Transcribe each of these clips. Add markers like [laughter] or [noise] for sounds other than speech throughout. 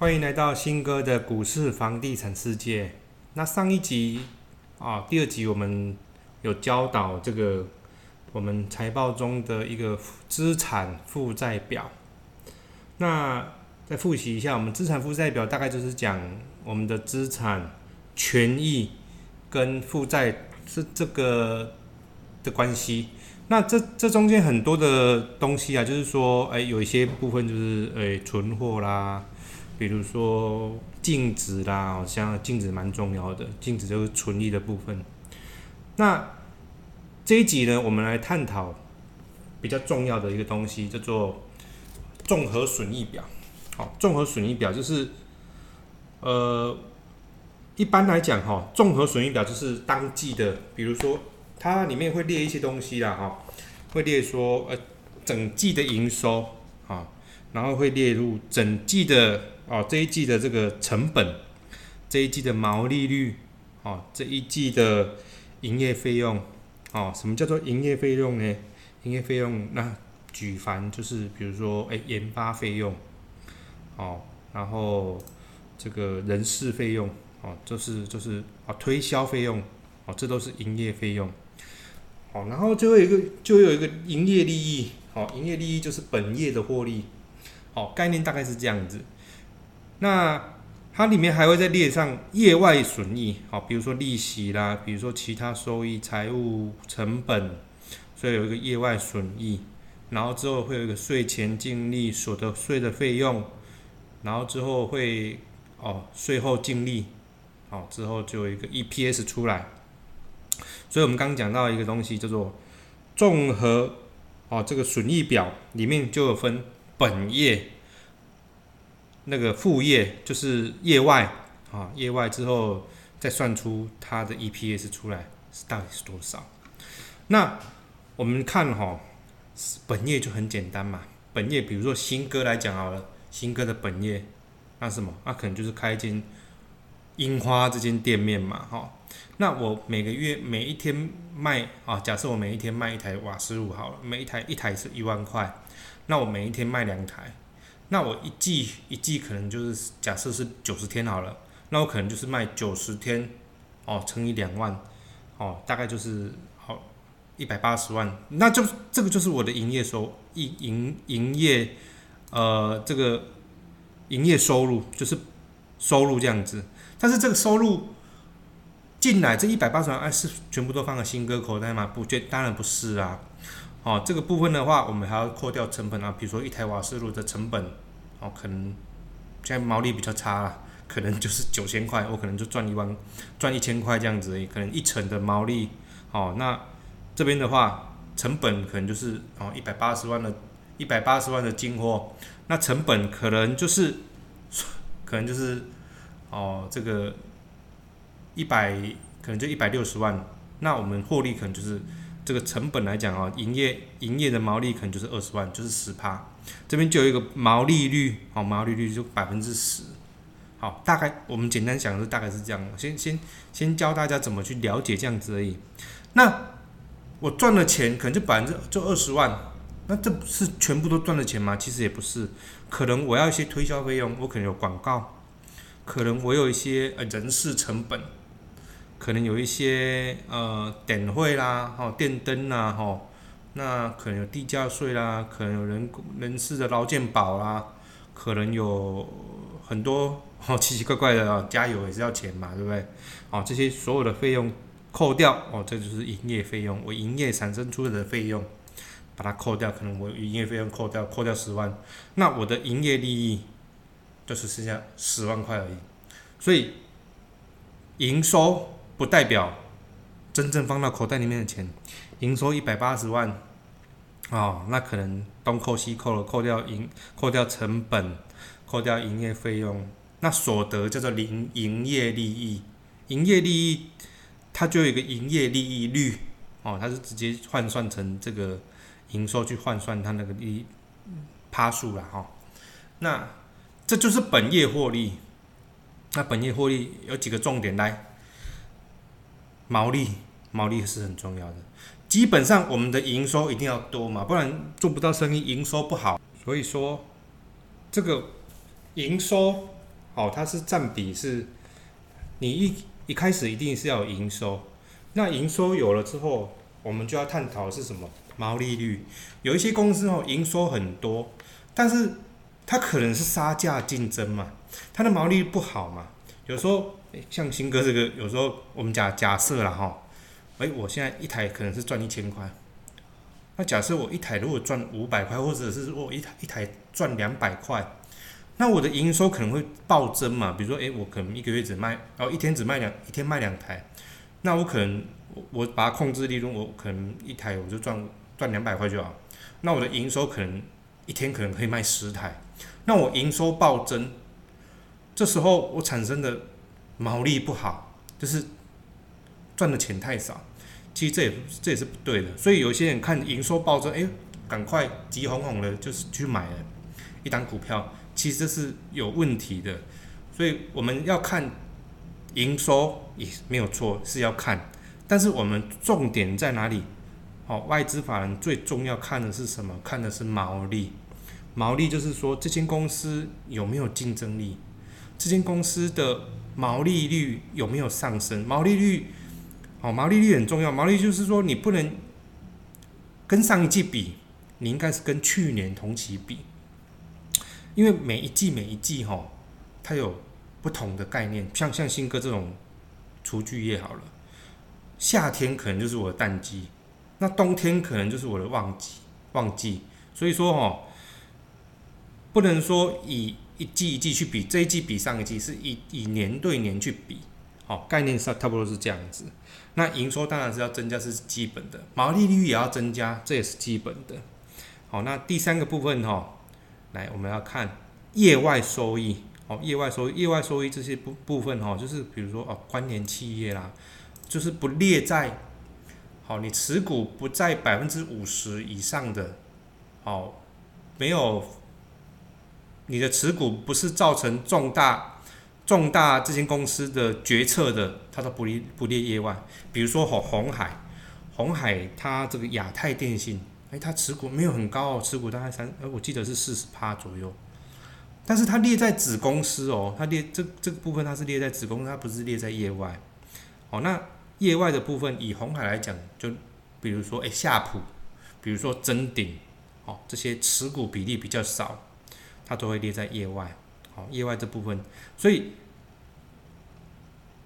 欢迎来到新哥的股市房地产世界。那上一集啊，第二集我们有教导这个我们财报中的一个资产负债表。那再复习一下，我们资产负债表大概就是讲我们的资产、权益跟负债是这个的关系。那这这中间很多的东西啊，就是说，哎，有一些部分就是哎存货啦，比如说净值啦，好像净值蛮重要的，净值就是存利的部分。那这一集呢，我们来探讨比较重要的一个东西，叫做综合损益表。好，综合损益表就是，呃，一般来讲哈，综合损益表就是当季的，比如说。它里面会列一些东西啦，哈，会列说呃整季的营收啊，然后会列入整季的哦这一季的这个成本，这一季的毛利率哦，这一季的营业费用哦，什么叫做营业费用呢？营业费用那举凡就是比如说哎研发费用哦，然后这个人事费用哦，就是就是啊推销费用哦，这都是营业费用。哦，然后最后一个就有一个营业利益，好，营业利益就是本业的获利，好，概念大概是这样子。那它里面还会再列上业外损益，好，比如说利息啦，比如说其他收益、财务成本，所以有一个业外损益。然后之后会有一个税前净利、所得税的费用，然后之后会哦税后净利，好，之后就有一个 EPS 出来。所以我们刚刚讲到一个东西叫做综合哦，这个损益表里面就有分本业、那个副业，就是业外啊，业外之后再算出它的 EPS 出来是到底是多少。那我们看哈，本业就很简单嘛，本业比如说新歌来讲好了，新歌的本业那什么，那可能就是开一间樱花这间店面嘛，哈。那我每个月每一天卖啊，假设我每一天卖一台瓦斯炉好了，每一台一台是一万块，那我每一天卖两台，那我一季一季可能就是假设是九十天好了，那我可能就是卖九十天，哦乘以两万，哦大概就是好一百八十万，那就这个就是我的营业收营营营业呃这个营业收入就是收入这样子，但是这个收入。进来这一百八十万，哎，是全部都放在新歌口袋吗？不，这当然不是啊。哦，这个部分的话，我们还要扣掉成本啊，比如说一台瓦斯炉的成本，哦，可能现在毛利比较差了，可能就是九千块，我可能就赚一万，赚一千块这样子，可能一成的毛利。哦，那这边的话，成本可能就是哦一百八十万的，一百八十万的进货，那成本可能就是，可能就是哦这个。一百可能就一百六十万，那我们获利可能就是这个成本来讲啊，营业营业的毛利可能就是二十万，就是十趴。这边就有一个毛利率，好，毛利率就百分之十。好，大概我们简单讲的大概是这样。先先先教大家怎么去了解这样子而已。那我赚的钱可能就百分之就二十万，那这不是全部都赚的钱吗？其实也不是，可能我要一些推销费用，我可能有广告，可能我有一些呃人事成本。可能有一些呃点会啦，吼电灯啦，吼，那可能有地价税啦，可能有人人事的劳健保啦，可能有很多哦奇奇怪怪的啊，加油也是要钱嘛，对不对？哦，这些所有的费用扣掉，哦，这就是营业费用，我营业产生出来的费用，把它扣掉，可能我营业费用扣掉，扣掉十万，那我的营业利益就是剩下十万块而已，所以营收。不代表真正放到口袋里面的钱，营收一百八十万，哦，那可能东扣西扣了，扣掉营，扣掉成本，扣掉营业费用，那所得叫做零营业利益，营业利益它就有一个营业利益率，哦，它是直接换算成这个营收去换算它那个利趴数了，哈，那这就是本业获利，那本业获利有几个重点来。毛利，毛利是很重要的。基本上，我们的营收一定要多嘛，不然做不到生意，营收不好。所以说，这个营收哦，它是占比是，你一一开始一定是要有营收，那营收有了之后，我们就要探讨是什么毛利率。有一些公司哦，营收很多，但是它可能是杀价竞争嘛，它的毛利率不好嘛。有时候像新哥这个，有时候我们假假设了哈，诶，我现在一台可能是赚一千块，那假设我一台如果赚五百块，或者是我一台一台赚两百块。那我的营收可能会暴增嘛？比如说，诶，我可能一个月只卖，然后一天只卖两，一天卖两台，那我可能我我把它控制利润，我可能一台我就赚赚两百块就好。那我的营收可能一天可能可以卖十台，那我营收暴增，这时候我产生的毛利不好，就是赚的钱太少。其实这也这也是不对的。所以有些人看营收暴增，诶，赶快急哄哄的，就是去买了一单股票。其实这是有问题的，所以我们要看营收也没有错，是要看，但是我们重点在哪里？哦，外资法人最重要看的是什么？看的是毛利，毛利就是说这间公司有没有竞争力，这间公司的毛利率有没有上升？毛利率，哦，毛利率很重要，毛利率就是说你不能跟上一季比，你应该是跟去年同期比。因为每一季每一季哈，它有不同的概念，像像新哥这种厨具业好了，夏天可能就是我的淡季，那冬天可能就是我的旺季旺季，所以说哈，不能说以一季一季去比，这一季比上一季，是以以年对年去比，好，概念上差不多是这样子。那营收当然是要增加，是基本的，毛利率也要增加，这也是基本的。好，那第三个部分哈。来，我们要看业外收益哦，业外收益、业外收益这些部部分哈，就是比如说哦，关联企业啦，就是不列在好，你持股不在百分之五十以上的，好，没有你的持股不是造成重大重大这间公司的决策的，它都不列不列业外。比如说红红海，红海它这个亚太电信。哎，它持股没有很高哦，持股大概三，呃，我记得是四十趴左右。但是它列在子公司哦，它列这这个部分它是列在子公司，它不是列在业外。哦，那业外的部分以红海来讲，就比如说哎夏普，比如说真鼎，哦这些持股比例比较少，它都会列在业外。哦，业外这部分，所以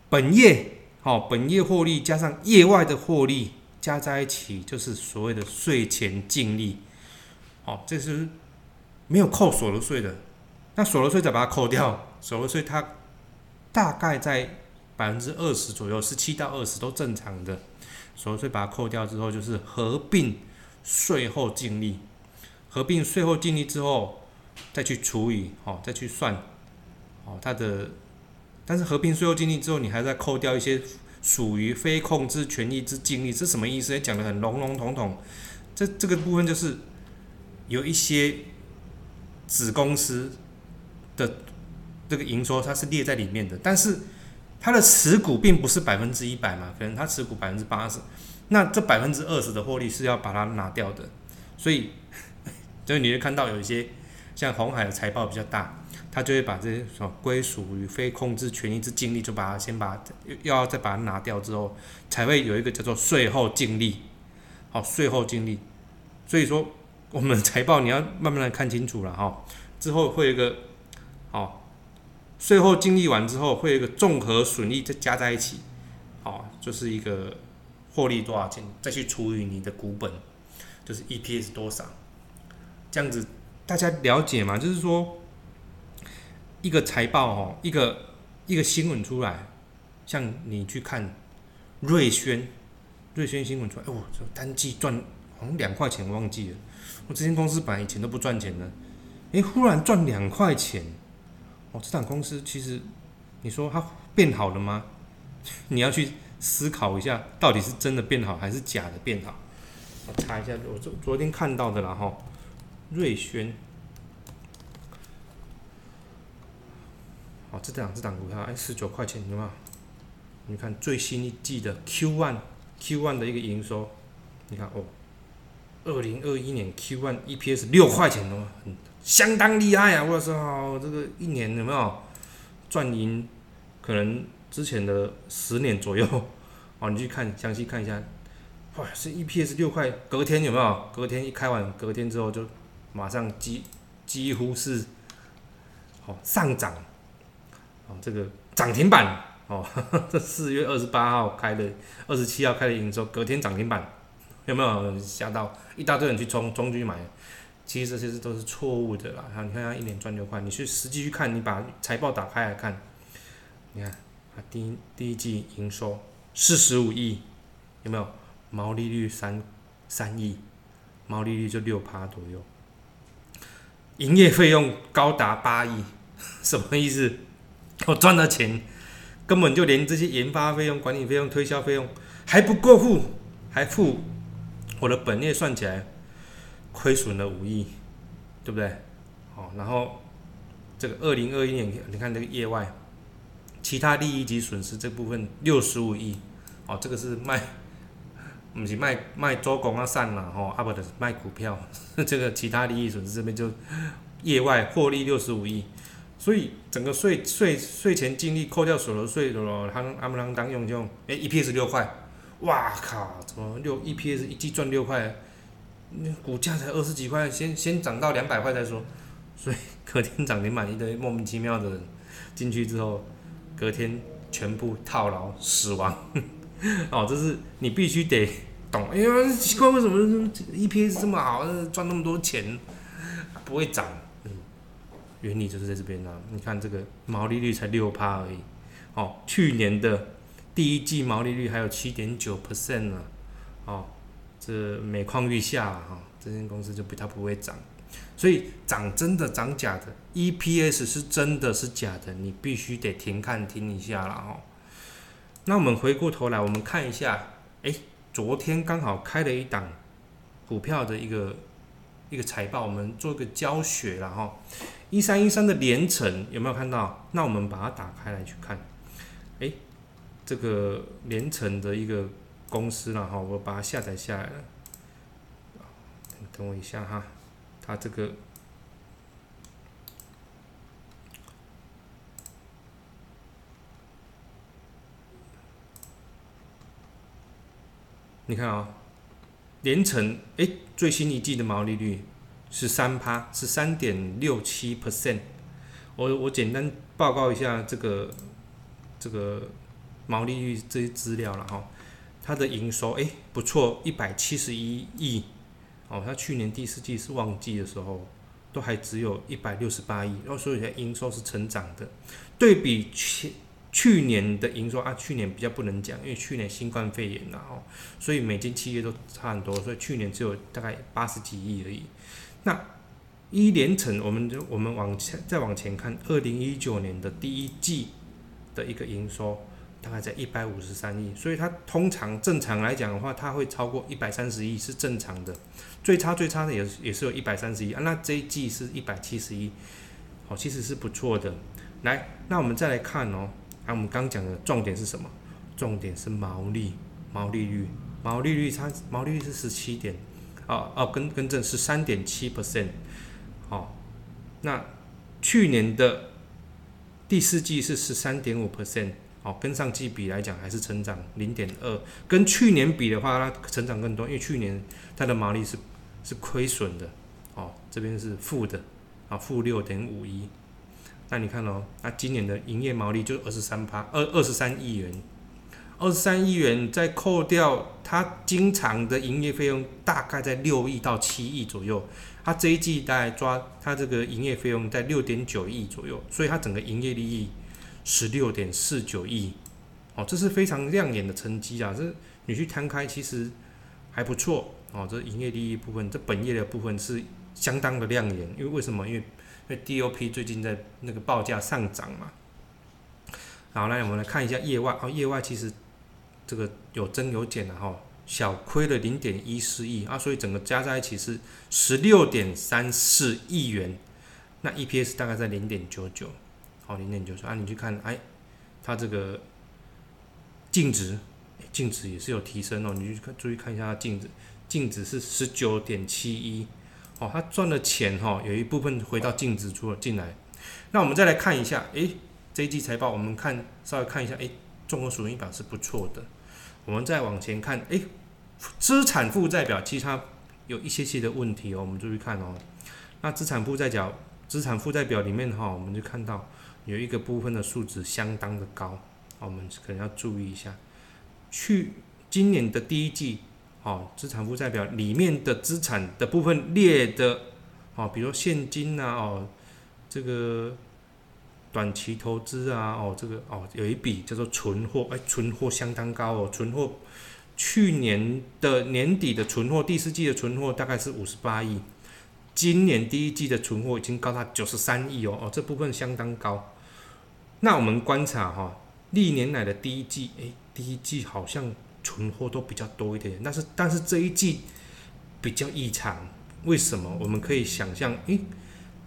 本业，哦本业获利加上业外的获利。加在一起就是所谓的税前净利，哦，这是没有扣所得税的。那所得税再把它扣掉，所得税它大概在百分之二十左右，十七到二十都正常的。所得税把它扣掉之后，就是合并税后净利，合并税后净利之后再去除以，哦，再去算，哦，它的，但是合并税后净利之后，你还在扣掉一些。属于非控制权益之净利，这什么意思？也讲的很笼笼统统。这这个部分就是有一些子公司的这个营收，它是列在里面的，但是它的持股并不是百分之一百嘛，可能它持股百分之八十，那这百分之二十的获利是要把它拿掉的。所以，[laughs] 所以你会看到有一些像红海的财报比较大。他就会把这些所归属于非控制权益之净利，就把它先把又要再把它拿掉之后，才会有一个叫做税后净利。好，税后净利。所以说，我们财报你要慢慢的看清楚了哈。之后会有一个好，税后净利完之后，会有一个综合损益再加在一起，好，就是一个获利多少钱，再去除以你的股本，就是 EPS 多少。这样子大家了解吗？就是说。一个财报哦，一个一个新闻出来，像你去看瑞轩，瑞轩新闻出来，哦，这单季赚好像两块钱，我忘记了。我这间公司本来以前都不赚钱的，诶，忽然赚两块钱，哦，这档公司其实你说它变好了吗？你要去思考一下，到底是真的变好还是假的变好？我查一下，我昨昨天看到的了哈，瑞轩。哦，这档这档股票，哎，十九块钱，有没有？你看最新一季的 Q one Q one 的一个营收，你看哦，二零二一年 Q one EPS 六块钱哦，很相当厉害啊！我操，这个一年有没有赚赢可能之前的十年左右，哦，你去看详细看一下，哇，是 EPS 六块，隔天有没有？隔天一开完，隔天之后就马上几几乎是，哦上涨，哦这个涨停板，哦这 [laughs] 四月二十八号开的，二十七号开的营收，隔天涨停板，有没有吓到一大堆人去冲冲进去买？其实这些都是错误的啦。你看他一年赚六块，你去实际去看，你把财报打开来看，你看啊第一第一季营收四十五亿，有没有？毛利率三三亿，毛利率就六趴左右。营业费用高达八亿，什么意思？我赚的钱根本就连这些研发费用、管理费用、推销费用还不够付，还付我的本业算起来。亏损了五亿，对不对？哦，然后这个二零二一年，你看这个业外其他利益及损失这部分六十五亿，哦，这个是卖，不是卖卖做工啊散了吼，啊不的卖股票，[laughs] 这个其他利益损失这边就业外获利六十五亿，所以整个税税税前净利扣掉所得税的咯，他阿不啷当用就哎 EPS 六块，哇靠，怎么六 EPS 一季赚六块？那股价才二十几块，先先涨到两百块再说，所以隔天涨停板一堆莫名其妙的人进去之后，隔天全部套牢死亡。[laughs] 哦，这是你必须得懂。哎呀，奇怪，为什么 EPS 这么好，赚那么多钱不会涨？嗯，原理就是在这边呢。你看这个毛利率才六趴而已。哦，去年的第一季毛利率还有七点九 percent 呢。哦。这每况愈下哈，这间公司就比它不会涨，所以涨真的涨假的，EPS 是真的是假的，你必须得停看听一下了哈。那我们回过头来，我们看一下，哎，昨天刚好开了一档股票的一个一个财报，我们做个教学了哈。一三一三的连城有没有看到？那我们把它打开来去看，哎，这个连城的一个。公司了哈，我把它下载下来了。等我一下哈，它这个，你看啊，连城哎，最新一季的毛利率是三趴，是三点六七 percent。我我简单报告一下这个这个毛利率这些资料了哈。它的营收哎不错，一百七十一亿哦。它去年第四季是旺季的时候，都还只有一百六十八亿，然后所以它营收是成长的。对比前去年的营收啊，去年比较不能讲，因为去年新冠肺炎呐哦，所以每间企业都差很多，所以去年只有大概八十几亿而已。那一连成，我们就我们往前再往前看，二零一九年的第一季的一个营收。大概在一百五十三亿，所以它通常正常来讲的话，它会超过一百三十亿是正常的，最差最差的也是也是有一百三十亿啊。那这一季是一百七十亿，好，其实是不错的。来，那我们再来看哦，啊，我们刚讲的重点是什么？重点是毛利，毛利率，毛利率它毛利率是十七点，哦哦，跟跟正是三点七 percent，好，那去年的第四季是十三点五 percent。哦，跟上季比来讲还是成长零点二，跟去年比的话，它成长更多，因为去年它的毛利是是亏损的，哦，这边是负的，啊，负六点五一。那你看哦，那今年的营业毛利就二十三趴，二二十三亿元，二十三亿元再扣掉它经常的营业费用，大概在六亿到七亿左右。它这一季大概抓它这个营业费用在六点九亿左右，所以它整个营业利益。十六点四九亿，哦，这是非常亮眼的成绩啊！这你去摊开，其实还不错哦。这营业利益部分，这本业的部分是相当的亮眼。因为为什么？因为因为 DOP 最近在那个报价上涨嘛。好，来我们来看一下业外哦，业外其实这个有增有减的哈，小亏了零点一四亿啊，所以整个加在一起是十六点三四亿元，那 EPS 大概在零点九九。好，零点九九啊，你去看，哎，它这个净值，净值也是有提升哦。你去看，注意看一下它净值，净值是十九点七一，哦，它赚的钱哈，有一部分回到净值出了进来。那我们再来看一下，哎，这一季财报我们看稍微看一下，哎，综合损益表是不错的。我们再往前看，哎，资产负债表其实它有一些些的问题哦，我们注意看哦。那资产负债表，资产负债表里面哈，我们就看到有一个部分的数值相当的高，我们可能要注意一下。去今年的第一季，哦，资产负债表里面的资产的部分列的，哦，比如说现金呐，哦，这个短期投资啊，哦，这个哦，有一笔叫做存货，哎，存货相当高哦，存货去年的年底的存货，第四季的存货大概是五十八亿。今年第一季的存货已经高达九十三亿哦，哦，这部分相当高。那我们观察哈，历年来的第一季，诶，第一季好像存货都比较多一点，但是但是这一季比较异常，为什么？我们可以想象，诶，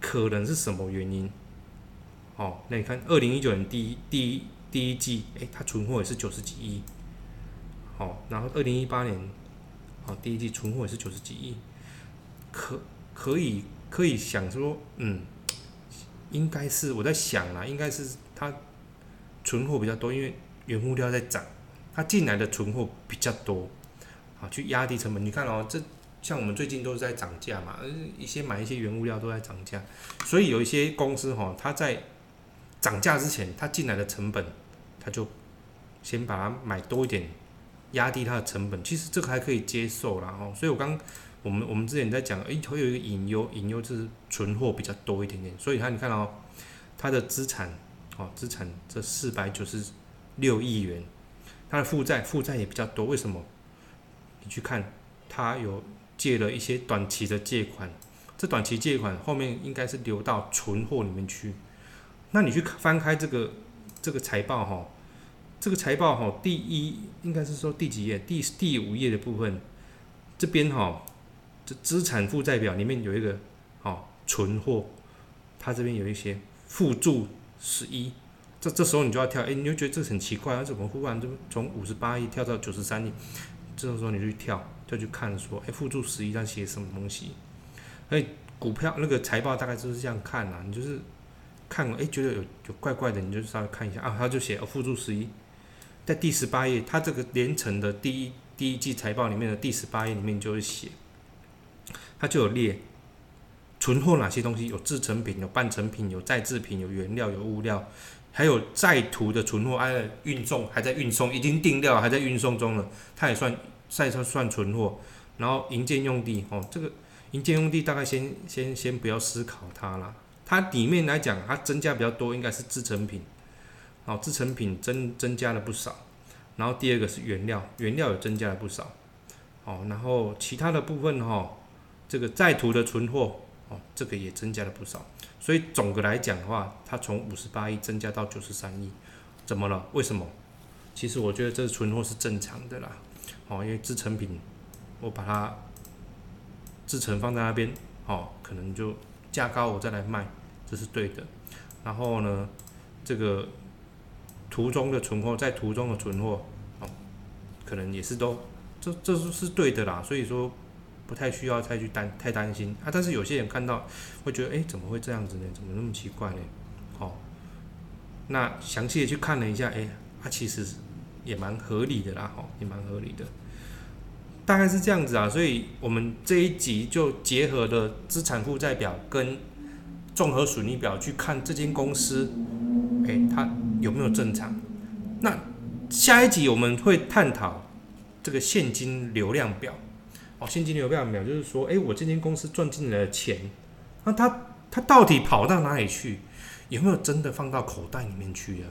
可能是什么原因？哦，那你看，二零一九年第一第一第一季，诶，它存货也是九十几亿，好，然后二零一八年，好，第一季存货也是九十几亿，可。可以可以想说，嗯，应该是我在想啦，应该是它存货比较多，因为原物料在涨，它进来的存货比较多，啊，去压低成本。你看哦，这像我们最近都是在涨价嘛，一些买一些原物料都在涨价，所以有一些公司哈，它在涨价之前，它进来的成本，它就先把它买多一点，压低它的成本。其实这个还可以接受啦，哦，所以我刚。我们我们之前在讲，诶，会有一个隐忧，隐忧就是存货比较多一点点，所以它你看哦，它的资产，哦，资产这四百九十六亿元，它的负债负债也比较多，为什么？你去看，它有借了一些短期的借款，这短期借款后面应该是流到存货里面去，那你去翻开这个这个财报哈，这个财报哈，第一应该是说第几页？第第五页的部分，这边哈。这资产负债表里面有一个，哦，存货，它这边有一些负注十一，这这时候你就要跳，哎，你就觉得这很奇怪，啊，怎么忽然就从五十八亿跳到九十三亿？这种时候你就去跳，就去看说，哎，负注十一在写什么东西？哎，股票那个财报大概就是这样看啊，你就是看，哎，觉得有有怪怪的，你就稍微看一下啊，他就写附，注十一，在第十八页，它这个连成的第一第一季财报里面的第十八页里面就会写。它就有列存货哪些东西，有制成品、有半成品、有再制品、有原料、有物料，还有在途的存货，哎，运送还在运送，已经定料还在运送中了，它也算算算算存货。然后营建用地，哦，这个营建用地大概先先先不要思考它了，它里面来讲，它增加比较多，应该是制成品，哦，制成品增增加了不少。然后第二个是原料，原料也增加了不少，哦，然后其他的部分哈。这个在途的存货哦，这个也增加了不少，所以总的来讲的话，它从五十八亿增加到九十三亿，怎么了？为什么？其实我觉得这存货是正常的啦，哦，因为制成品我把它制成放在那边，哦，可能就价高我再来卖，这是对的。然后呢，这个途中的存货在途中的存货，哦，可能也是都这这是是对的啦，所以说。不太需要太去担太担心啊，但是有些人看到会觉得，哎，怎么会这样子呢？怎么那么奇怪呢？哦，那详细的去看了一下，哎，它其实也蛮合理的啦，哦，也蛮合理的，大概是这样子啊。所以我们这一集就结合了资产负债表跟综合损益表去看这间公司，哎，它有没有正常？那下一集我们会探讨这个现金流量表。哦，现金流量表就是说，哎，我这间公司赚进来的钱，那它它到底跑到哪里去？有没有真的放到口袋里面去啊？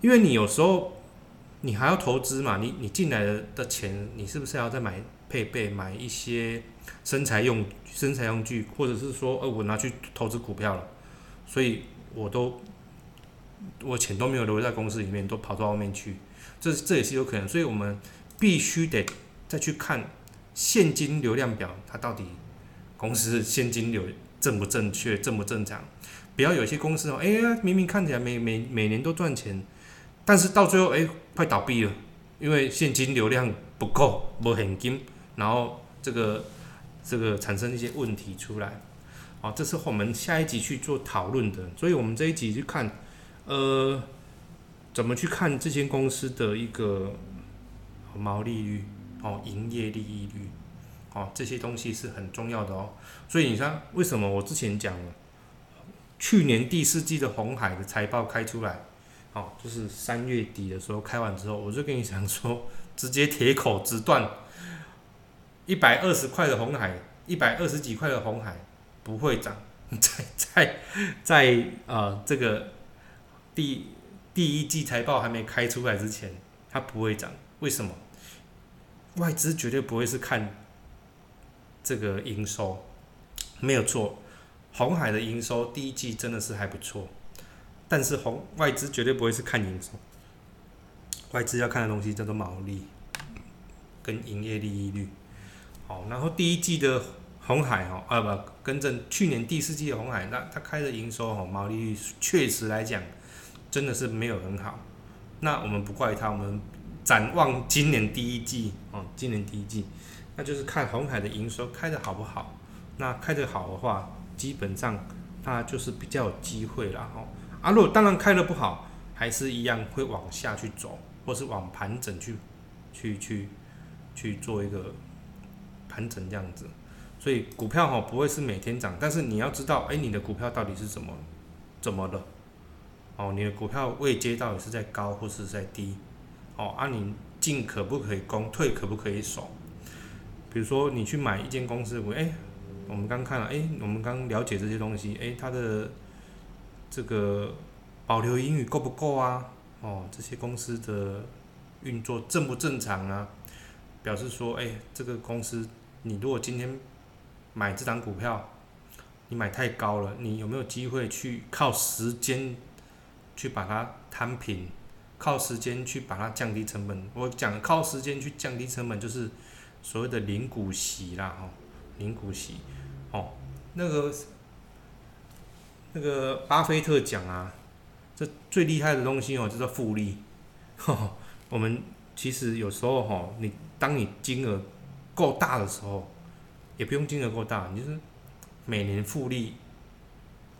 因为你有时候你还要投资嘛，你你进来的的钱，你是不是要再买配备，买一些生财用生财用具，或者是说，呃，我拿去投资股票了，所以我都我钱都没有留在公司里面，都跑到外面去，这这也是有可能，所以我们必须得再去看。现金流量表，它到底公司现金流正不正确、正不正常？不要有些公司哦，哎呀，明明看起来每每每年都赚钱，但是到最后哎，快倒闭了，因为现金流量不够，没现金，然后这个这个产生一些问题出来。好，这是我们下一集去做讨论的。所以我们这一集去看，呃，怎么去看这间公司的一个毛利率哦，营业利益率哦，这些东西是很重要的哦。所以你看，为什么我之前讲了，去年第四季的红海的财报开出来，哦，就是三月底的时候开完之后，我就跟你讲说，直接铁口直断，一百二十块的红海，一百二十几块的红海不会涨，[laughs] 在在在呃这个第第一季财报还没开出来之前，它不会涨，为什么？外资绝对不会是看这个营收。没有错，红海的营收第一季真的是还不错，但是红外资绝对不会是看营收，外资要看的东西叫做毛利跟营业利益率。好，然后第一季的红海哦，啊不，跟着去年第四季的红海，那它开的营收哦，毛利率确实来讲真的是没有很好。那我们不怪它，我们展望今年第一季哦，今年第一季，那就是看红海的营收开的好不好。那开得好的话，基本上它就是比较有机会啦哦。啊，如果当然开得不好，还是一样会往下去走，或是往盘整去，去去去做一个盘整这样子。所以股票哈不会是每天涨，但是你要知道，哎，你的股票到底是怎么怎么了？哦，你的股票位阶到底是在高或是在低？哦，啊，你进可不可以攻，退可不可以守？比如说你去买一间公司股，哎。我们刚看了，哎，我们刚了解这些东西，哎，它的这个保留盈余够不够啊？哦，这些公司的运作正不正常啊？表示说，哎，这个公司，你如果今天买这张股票，你买太高了，你有没有机会去靠时间去把它摊平？靠时间去把它降低成本？我讲靠时间去降低成本，就是所谓的零股息啦，哈，零股息。哦，那个那个巴菲特讲啊，这最厉害的东西哦，叫做复利。[laughs] 我们其实有时候哈，你当你金额够大的时候，也不用金额够大，你就是每年复利，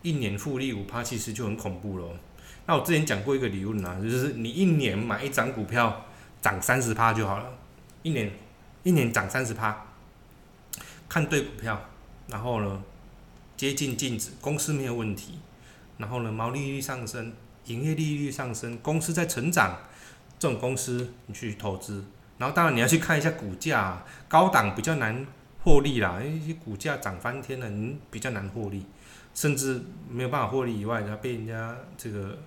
一年复利五趴，其实就很恐怖了。那我之前讲过一个理论啊，就是你一年买一张股票涨三十趴就好了，一年一年涨三十趴，看对股票。然后呢，接近净值，公司没有问题。然后呢，毛利率上升，营业利率上升，公司在成长，这种公司你去投资。然后当然你要去看一下股价，啊高档比较难获利啦，因为股价涨翻天了，你比较难获利，甚至没有办法获利以外，然后被人家这个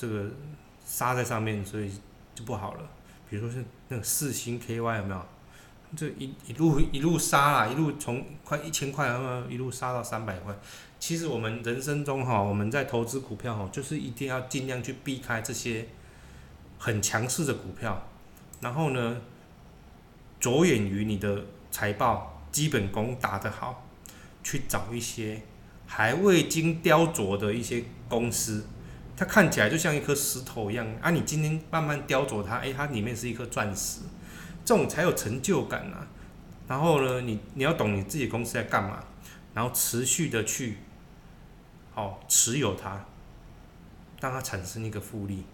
这个杀在上面，所以就不好了。比如说是那个四星 KY 有没有？这一一路一路杀啦，一路从快一千块，然后一路杀到三百块。其实我们人生中哈，我们在投资股票哈，就是一定要尽量去避开这些很强势的股票，然后呢，着眼于你的财报基本功打得好，去找一些还未经雕琢的一些公司，它看起来就像一颗石头一样啊，你今天慢慢雕琢它，诶，它里面是一颗钻石。这种才有成就感啊，然后呢，你你要懂你自己公司在干嘛，然后持续的去，好持有它，让它产生一个复利，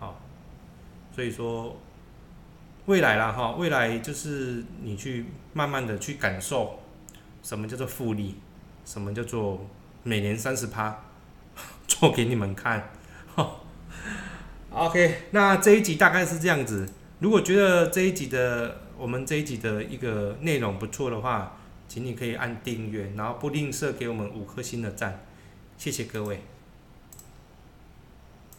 好，所以说未来啦哈，未来就是你去慢慢的去感受，什么叫做复利，什么叫做每年三十趴，做给你们看哈，[laughs] OK，那这一集大概是这样子。如果觉得这一集的我们这一集的一个内容不错的话，请你可以按订阅，然后不吝啬给我们五颗星的赞，谢谢各位。